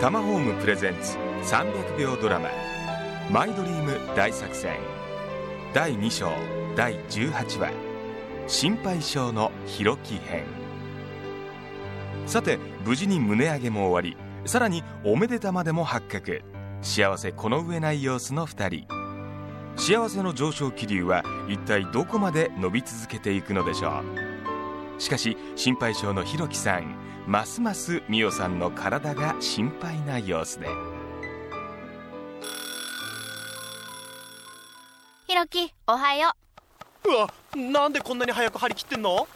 タマホームプレゼンツ300秒ドラマ「マイドリーム大作戦」第2章第18話「心配性のひろき編」さて無事に胸上げも終わりさらにおめでたまでも発覚。幸せこの上ない様子の2人。幸せの上昇気流は一体どこまで伸び続けていくのでしょう。しかし心配性のひろきさんますますみおさんの体が心配な様子で。ひろきおはよう。わなんでこんなに早く張り切ってんの？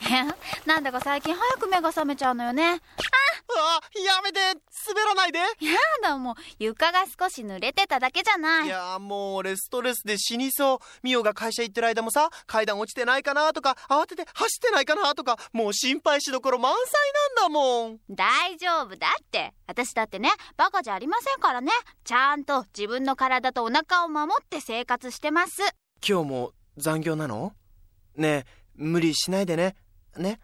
う なんだか最近早く目が覚めちゃうのよね。うわやめて。滑らないで。やだもう床が少し濡れてただけじゃない。いやもう俺ストレスで死にそう。ミオが会社行ってる間もさ階段落ちてないかなとか慌てて走ってないかなとかもう心配しどころ満載なんだもん。大丈夫だって。私だってねバカじゃありませんからね。ちゃんと自分の体とお腹を守って生活してます。今日も残業なの？ねえ無理しないでね。ね？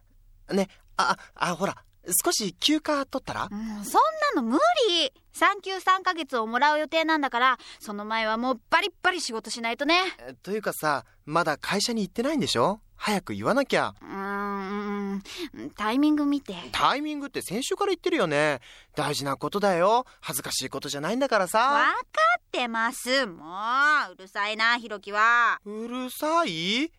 ね？ああほら少し休暇取ったら？もうそんなの無理。産休3ヶ月をもらう予定なんだからその前はもうバリッバリ仕事しないとね。えというかさまだ会社に行ってないんでしょ？早く言わなきゃ。うーんタイミング見て。タイミングって先週から言ってるよね。大事なことだよ。恥ずかしいことじゃないんだからわさかってます。もううるさいなひろきは。うるさい？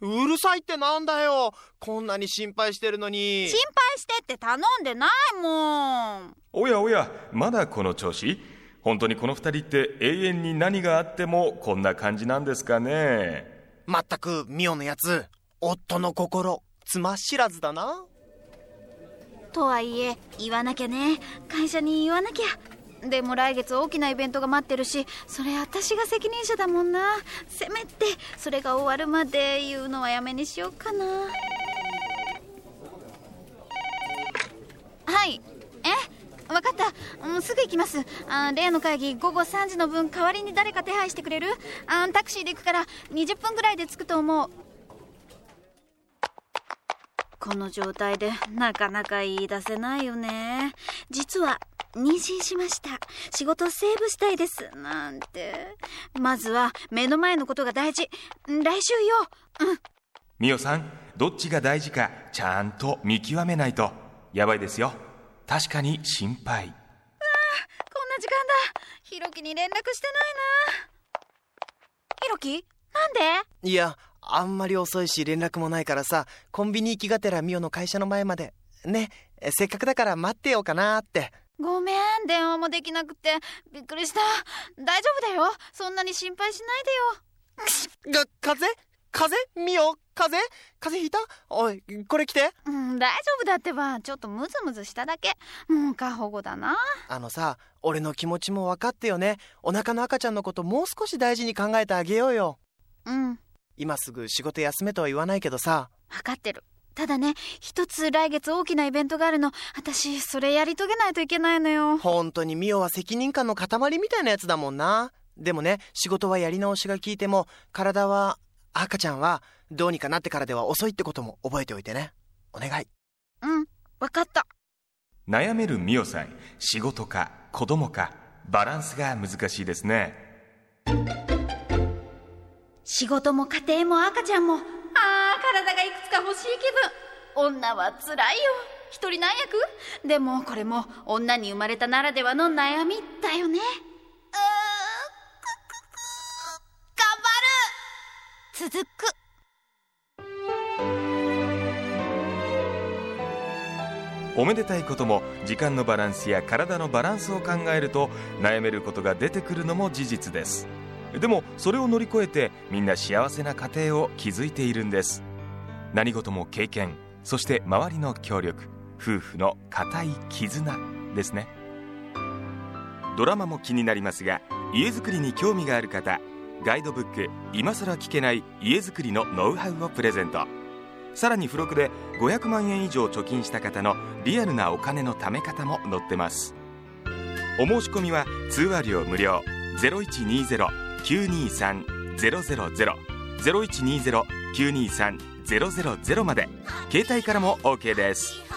うるさいってなんだよ。こんなに心配してるのに。心配してって頼んでないもん。おやおやまだこの調子？本当にこの二人って永遠に何があってもこんな感じなんですかね？まったくミオのやつ夫の心つま知らずだな。とはいえ言わなきゃね。会社に言わなきゃでも来月大きなイベントが待ってるしそれ私が責任者だもんな。せめてそれが終わるまで言うのはやめにしようかな。はい。え？わかった、う、すぐ行きます。あ例の会議午後3時の分代わりに誰か手配してくれる？あタクシーで行くから20分ぐらいで着くと思う。この状態でなかなか言い出せないよね。実は妊娠しました。仕事セーブしたいです。なんて。まずは目の前のことが大事。ん来週よ。うん。みおさんどっちが大事かちゃんと見極めないと。やばいですよ。確かに心配。こんな時間だ。ひろきに連絡してないな。ひろきなんで？いやあんまり遅いし連絡もないからさコンビニ行きがてらミオの会社の前まで。ねせっかくだから待ってようかなってごめん電話もできなくて。びっくりした。大丈夫だよ。そんなに心配しないでよ。が風？邪風？邪ミオ？風？邪風邪ひいた？おいこれ来て。うん大丈夫だってば。ちょっとムズムズしただけ。もう過保護だな。あのさ俺の気持ちも分かってよね。お腹の赤ちゃんのこともう少し大事に考えてあげようよ。うん。今すぐ仕事休めとは言わないけどさ。分かってるただね一つ来月大きなイベントがあるの。私それやり遂げないといけないのよ。本当にミオは責任感の塊みたいなやつだもんな。でもね仕事はやり直しが効いても体は赤ちゃんはどうにかなってからでは遅いってことも覚えておいてね。お願い。うん分かった。悩めるみおさん仕事か子供かバランスが難しいですね。仕事も家庭も赤ちゃんも体がいくつか欲しい気分。女は辛いよ。一人何役でもこれも女に生まれたならではの悩みだよね。うーくくく頑張る。続く。おめでたいことも時間のバランスや体のバランスを考えると悩めることが出てくるのも事実です。でもそれを乗り越えてみんな幸せな家庭を築いているんです。何事も経験そして周りの協力夫婦の固い絆ですね。ドラマも気になりますが家づくりに興味がある方ガイドブック「今さら聞けない家づくりのノウハウ」をプレゼント。さらに付録で500万円以上貯金した方のリアルなお金の貯め方も載ってます。お申し込みは通話料無料0120-923-000 0120-923-000 000まで。携帯からも OK です。